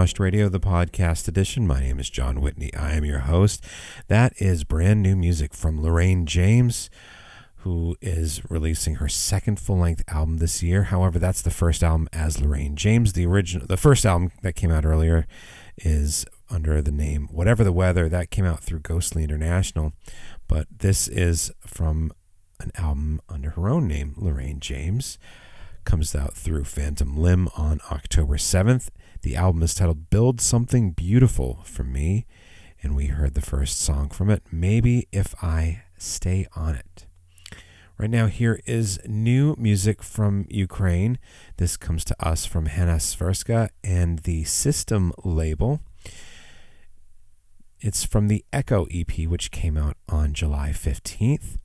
Radio, the podcast edition. My name is Jon Whitney. I am your host. That is brand new music from Loraine James, who is releasing her second full-length album this year. However, that's the first album as Loraine James. The original, the first album that came out earlier, is under the name Whatever the Weather. That came out through Ghostly International, but this is from an album under her own name, Loraine James comes out through Phantom Limb on October 7th. The album is titled Build Something Beautiful for Me, and we heard the first song from it, Maybe If I Stay On It. Right now, here is new music from Ukraine. This comes to us from Hanna Svirska and the System label. It's from the Echo EP, which came out on July 15th.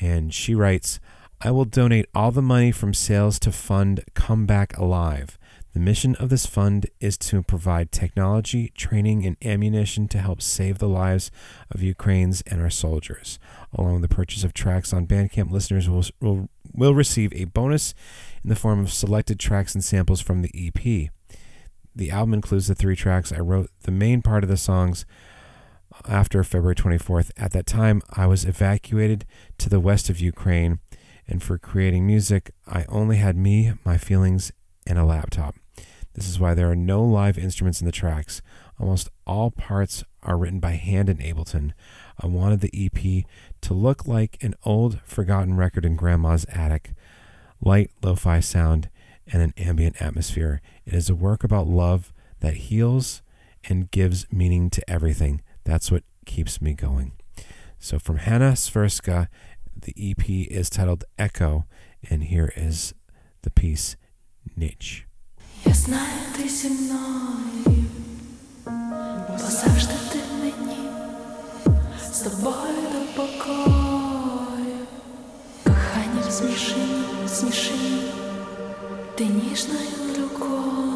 And she writes, I will donate all the money from sales to fund Come Back Alive. The mission of this fund is to provide technology, training, and ammunition to help save the lives of Ukrainians and our soldiers. Along with the purchase of tracks on Bandcamp, listeners will, will, will receive a bonus in the form of selected tracks and samples from the EP. The album includes the three tracks I wrote the main part of the songs after February 24th. At that time, I was evacuated to the west of Ukraine and for creating music, I only had me, my feelings, and a laptop. This is why there are no live instruments in the tracks. Almost all parts are written by hand in Ableton. I wanted the EP to look like an old, forgotten record in Grandma's attic. Light, lo fi sound, and an ambient atmosphere. It is a work about love that heals and gives meaning to everything. That's what keeps me going. So, from Hanna Svirska the EP is titled Echo, and here is the piece Nich. Я знаю, ти зі мною, бо завжди ти мені, з тобою до покою, кохання в смішині, смішині, ти ніжною рукою,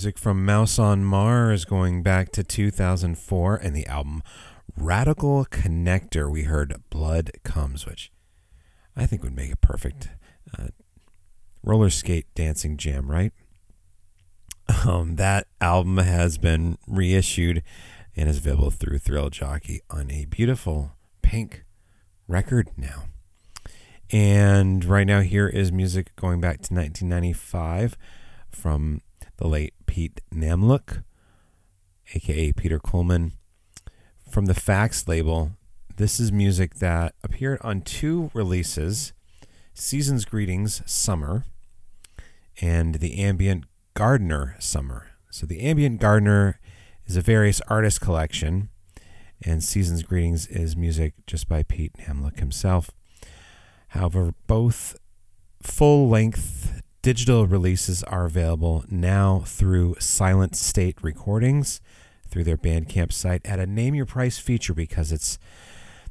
Music from Mouse on Mars going back to 2004 and the album Radical Connector. We heard Blood Comes, which I think would make a perfect uh, roller skate dancing jam, right? Um, that album has been reissued and is available through Thrill Jockey on a beautiful pink record now. And right now, here is music going back to 1995 from the late Pete Namlook, aka Peter Kuhlmann, from the Fax label. This is music that appeared on two releases Season's Greetings Summer and the Ambient Gardener Summer. So, the Ambient Gardener is a various artist collection, and Season's Greetings is music just by Pete Namlook himself. However, both full length digital releases are available now through Silent State Recordings through their Bandcamp site at a name your price feature because it's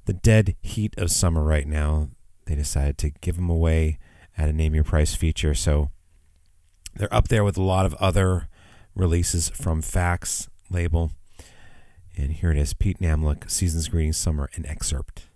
the dead heat of summer right now. They decided to give them away at a name your price feature. So they're up there with a lot of other releases from Fax label. And here it is Pete Namlook, Season's Greetings Summer, an excerpt.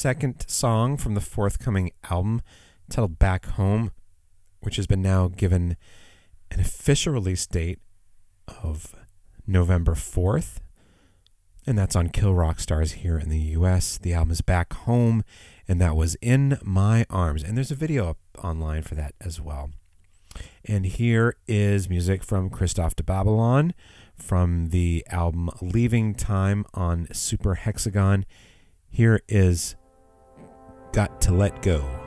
Second song from the forthcoming album titled Back Home, which has been now given an official release date of November 4th. And that's on Kill Rock Stars here in the US. The album is Back Home, and that was In My Arms. And there's a video up online for that as well. And here is music from Christoph de Babalon from the album Leaving Time on Super Hexagon. Here is Got to Let Go.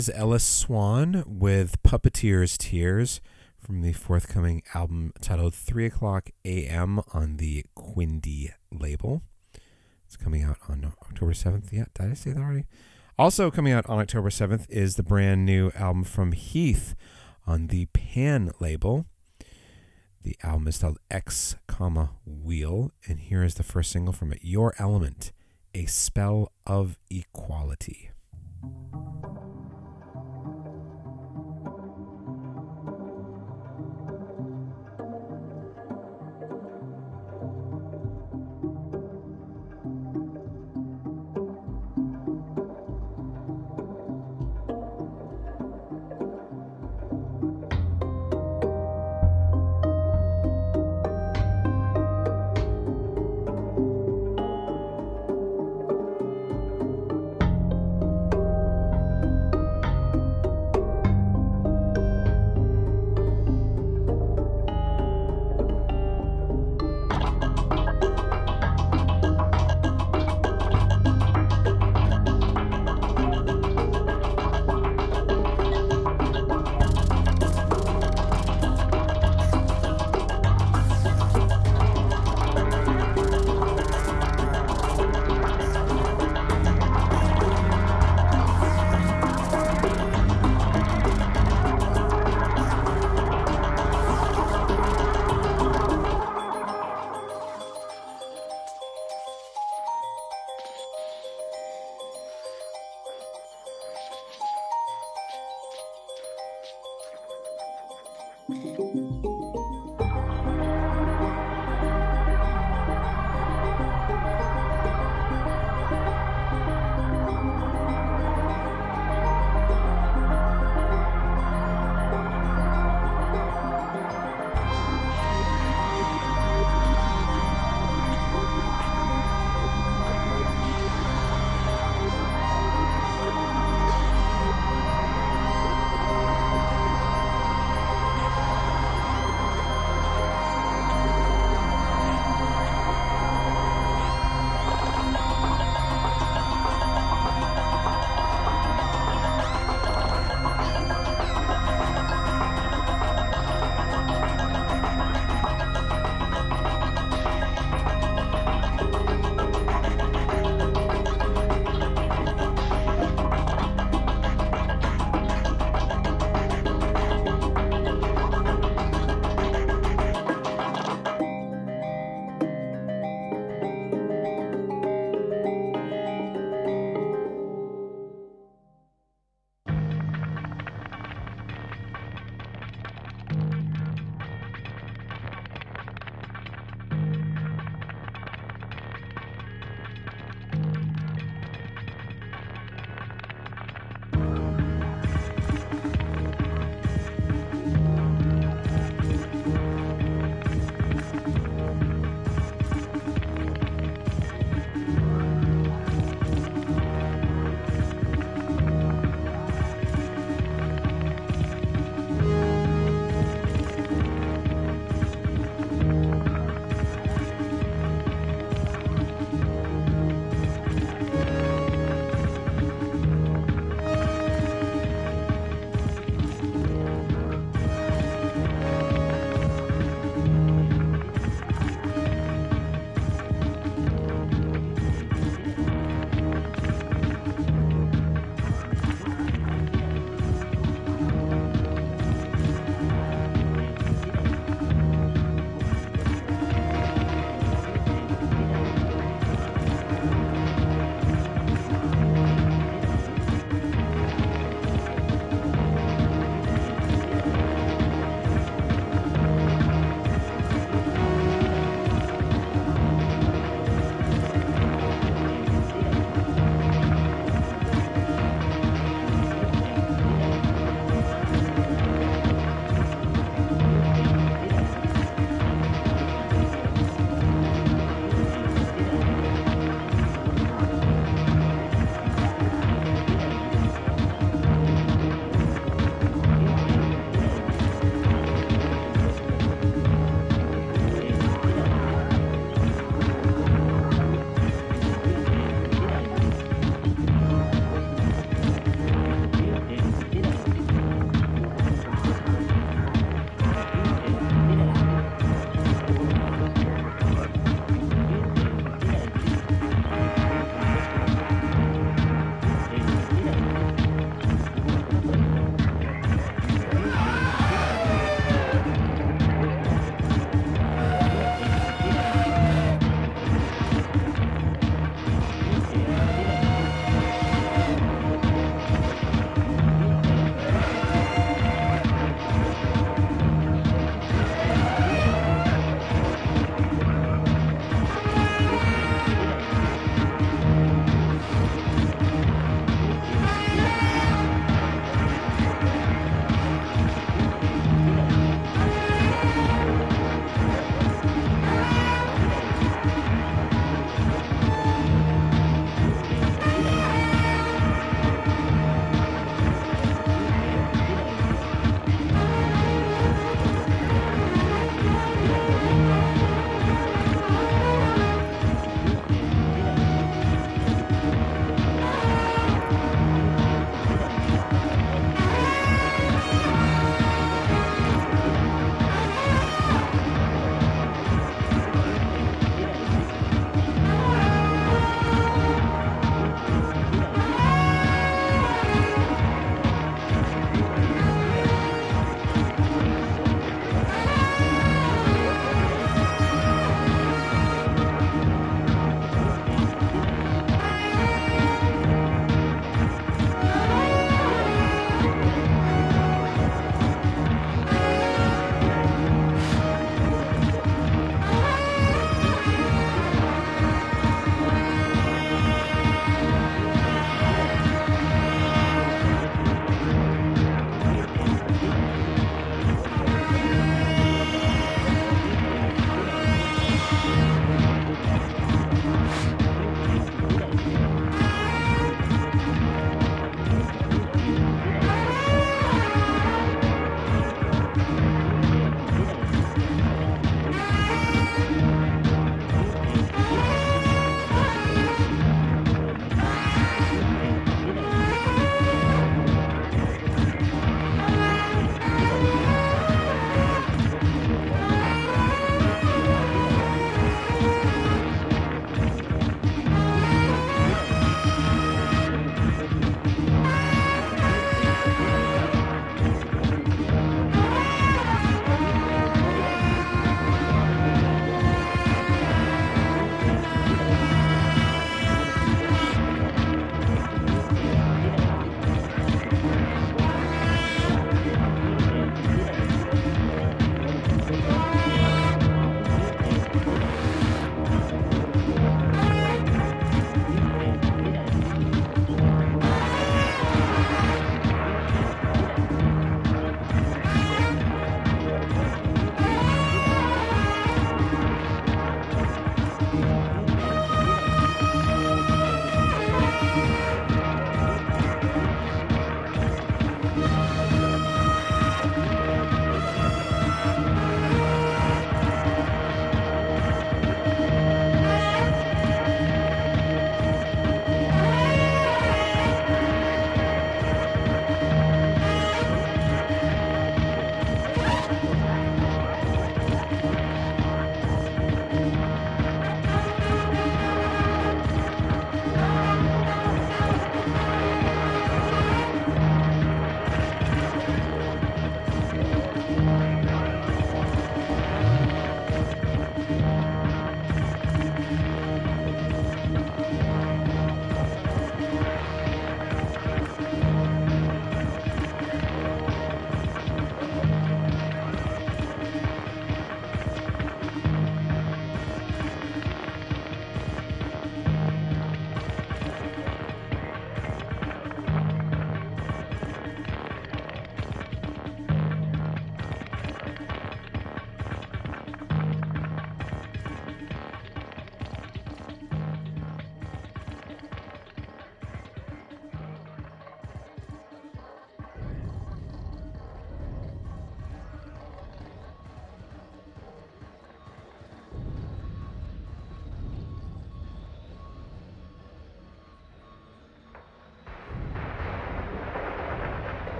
Is Ellis Swan with Puppeteer's Tears from the forthcoming album titled 3 o'clock a.m. on the Quindi label. It's coming out on October 7th. Yeah, did I say that already? Also coming out on October 7th is the brand new album from Heith on the Pan label. The album is titled X, comma, Wheel, and here is the first single from it, Your Element, A Spell of Equality.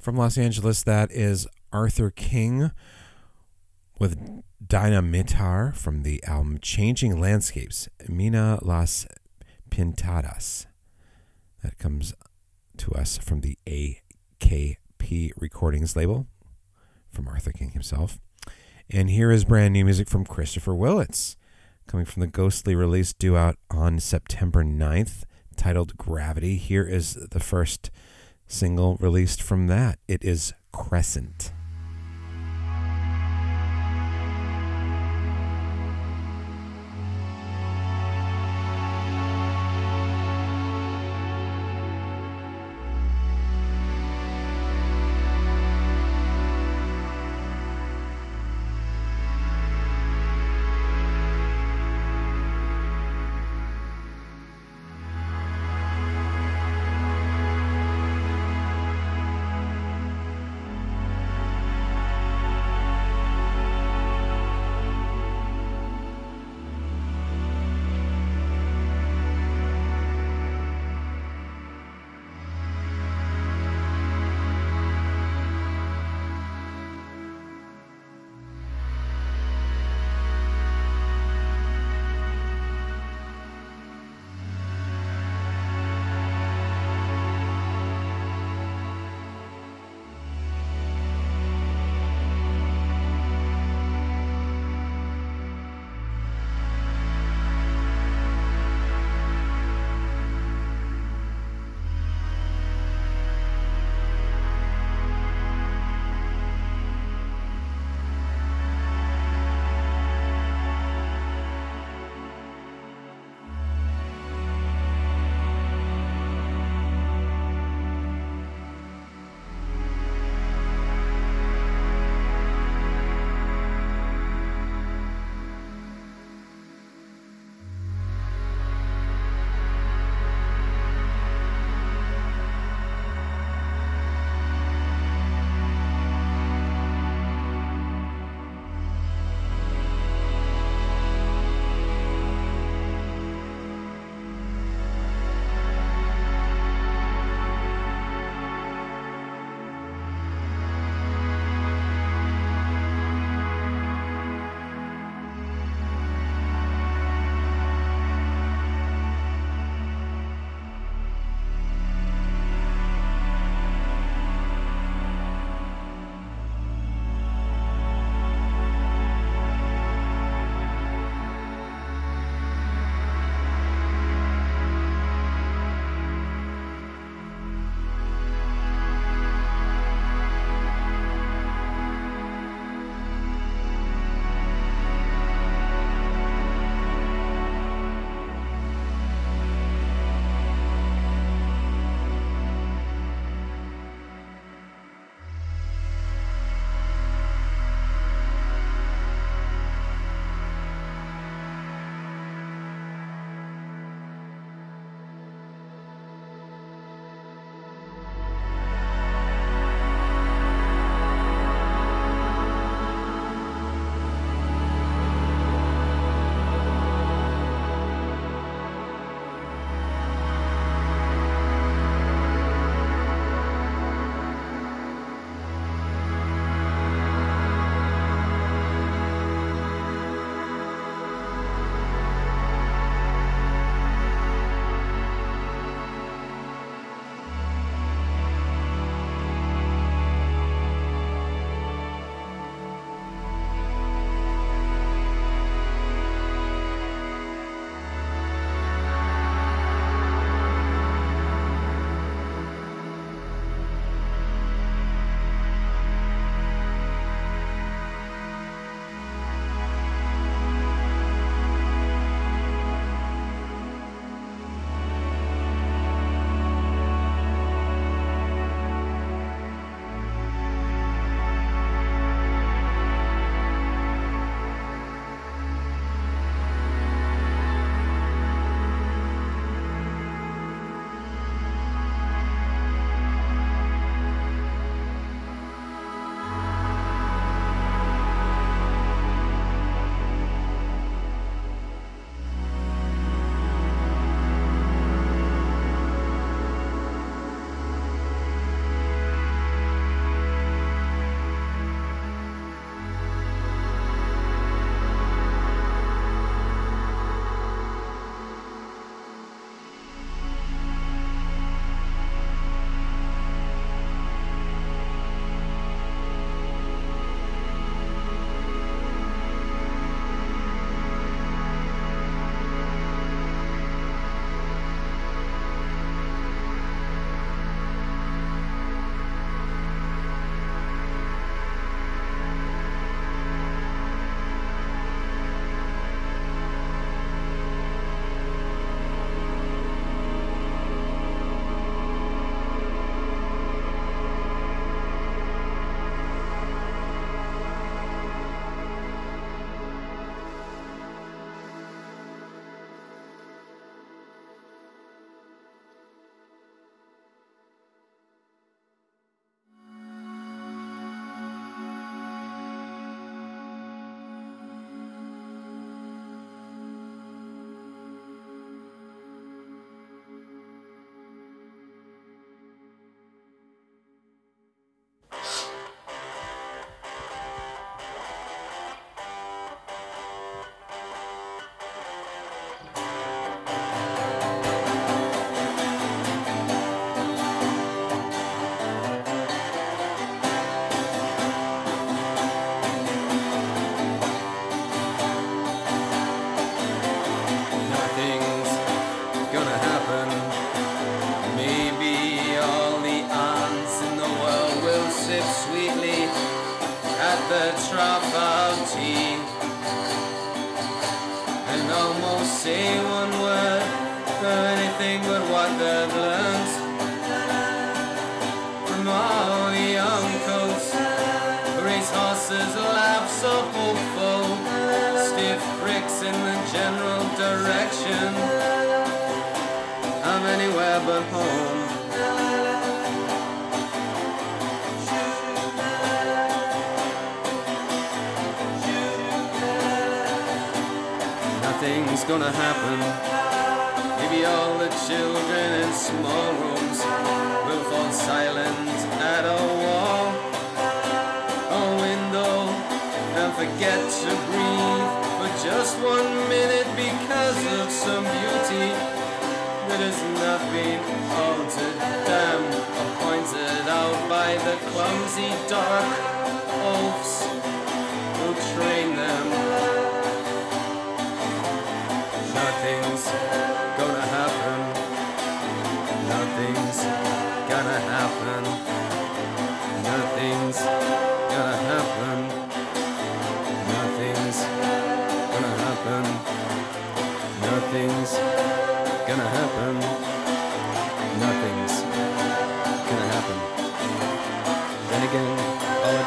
From Los Angeles, that is Arthur King with Dinamitar from the album Changing Landscapes, Mina Las Pintadas. That comes to us from the AKP Recordings label from Arthur King himself. And here is brand new music from Christopher Willits, coming from the ghostly release due out on September 9th, titled Gravity. Here is the first single released from that. It is Crescent.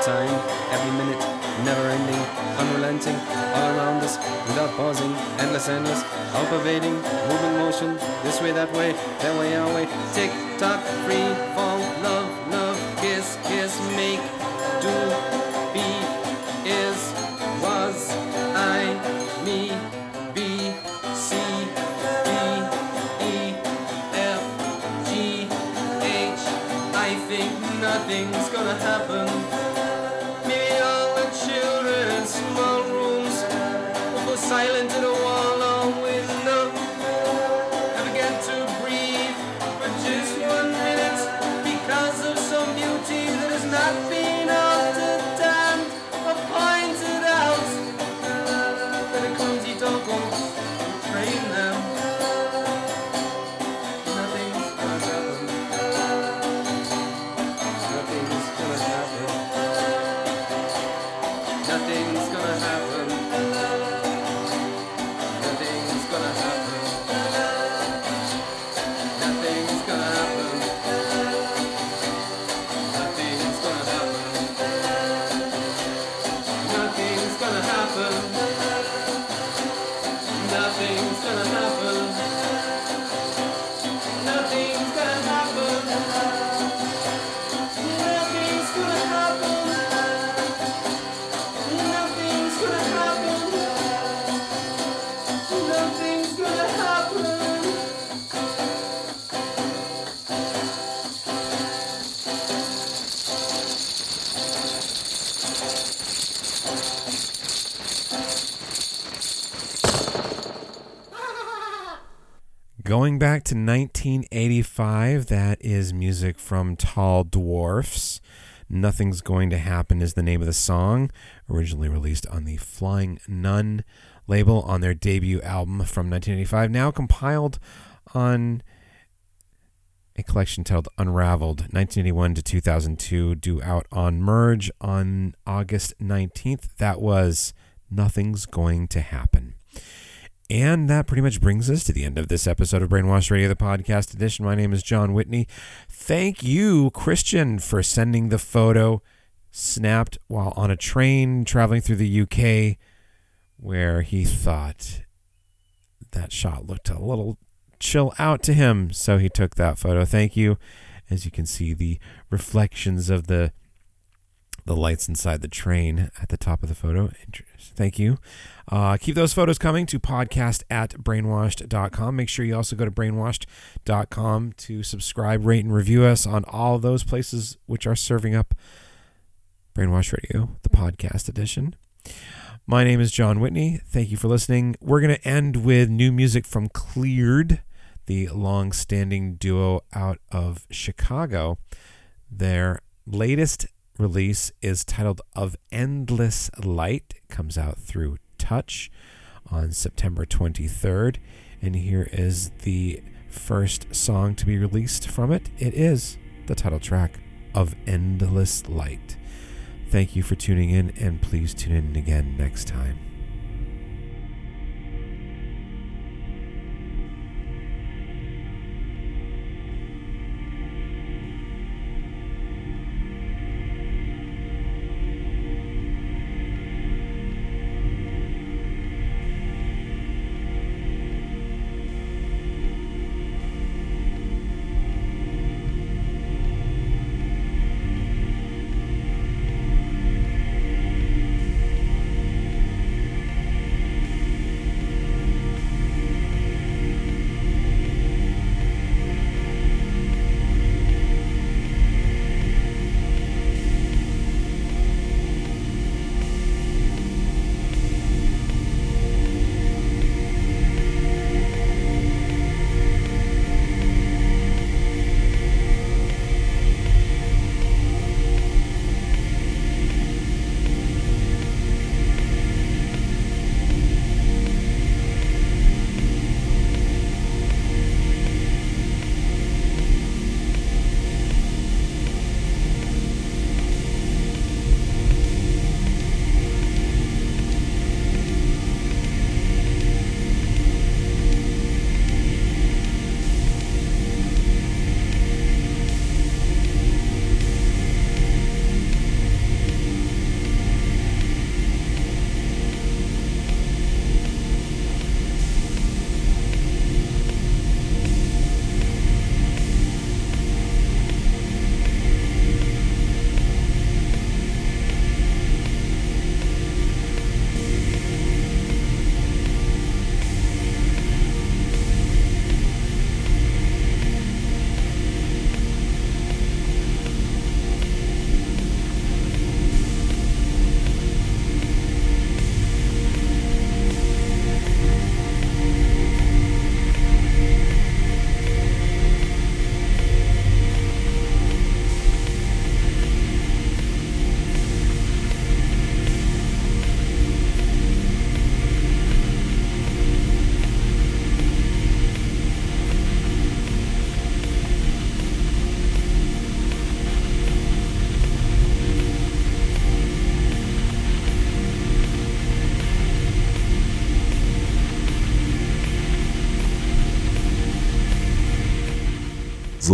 Time, every minute, never ending, unrelenting, all around us, without pausing, endless, endless, all pervading, moving motion, this way, that way, that way, our way, tick tock, free fall, love, love, kiss, kiss, make, do, be, is, was, I, me, be, see, D, E, F, G, H. I think nothing's gonna happen. Going back to 1985, that is music from Tall Dwarfs. Nothing's Going to Happen is the name of the song, originally released on the Flying Nun label on their debut album from 1985, now compiled on a collection titled Unraveled 1981 to 2002, due out on Merge on August 19th. That was Nothing's Going to Happen. And that pretty much brings us to the end of this episode of Brainwash Radio, the podcast edition. My name is Jon Whitney. Thank you, Christian, for sending the photo snapped while on a train traveling through the UK, where he thought that shot looked a little chill out to him. So he took that photo. Thank you. As you can see, the reflections of the the lights inside the train at the top of the photo. Thank you. Uh, keep those photos coming to podcast at brainwashed.com. Make sure you also go to brainwashed.com to subscribe, rate, and review us on all those places which are serving up Brainwash Radio, the podcast edition. My name is Jon Whitney. Thank you for listening. We're going to end with new music from Cleared, the long standing duo out of Chicago. Their latest release is titled Of Endless Light. Comes out through Touch on September 23rd. And here is the first song to be released from it. It is the title track of Endless Light. Thank you for tuning in, and please tune in again next time.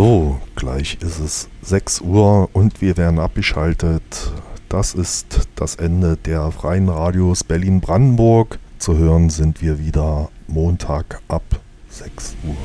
So, gleich ist es 6 Uhr und wir werden abgeschaltet. Das ist das Ende der freien Radios Berlin-Brandenburg. Zu hören sind wir wieder Montag ab 6 Uhr.